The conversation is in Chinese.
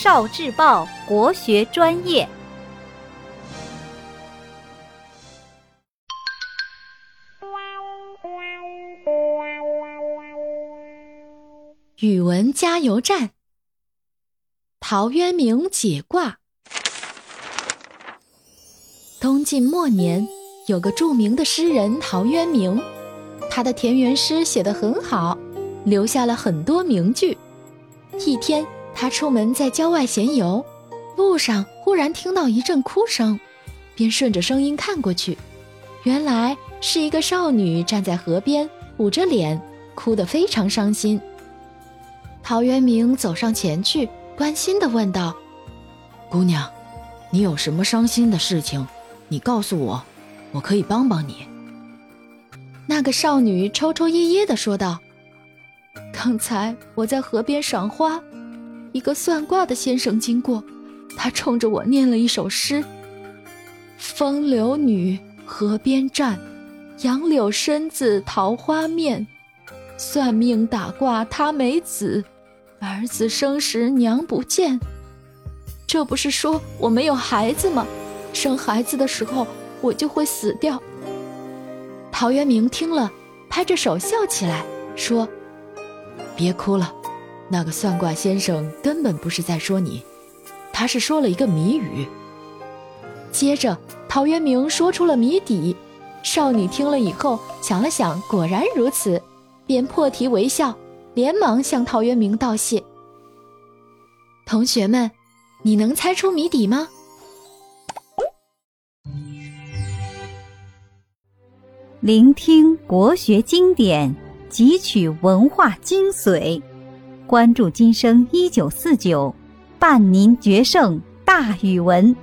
少智报国学专业。语文加油站，陶渊明解卦。东晋末年，有个著名的诗人陶渊明，他的田园诗写得很好，留下了很多名句。一天，他出门在郊外闲游，路上忽然听到一阵哭声，便顺着声音看过去，原来是一个少女站在河边，捂着脸，哭得非常伤心。陶渊明走上前去，关心地问道：“姑娘，你有什么伤心的事情？你告诉我，我可以帮帮你。”那个少女抽抽噎噎地说道：“刚才我在河边赏花，一个算卦的先生经过，他冲着我念了一首诗：‘风流女，河边站，杨柳身子桃花面。’”算命打卦，他没子，儿子生时娘不见。这不是说我没有孩子吗？生孩子的时候我就会死掉。陶渊明听了，拍着手笑起来，说：“别哭了，那个算卦先生根本不是在说你，他是说了一个谜语。”接着，陶渊明说出了谜底。少女听了以后，想了想，果然如此。便破涕为笑，连忙向陶渊明道谢。同学们，你能猜出谜底吗？聆听国学经典，汲取文化精髓，关注今生一九四九，伴您决胜大语文。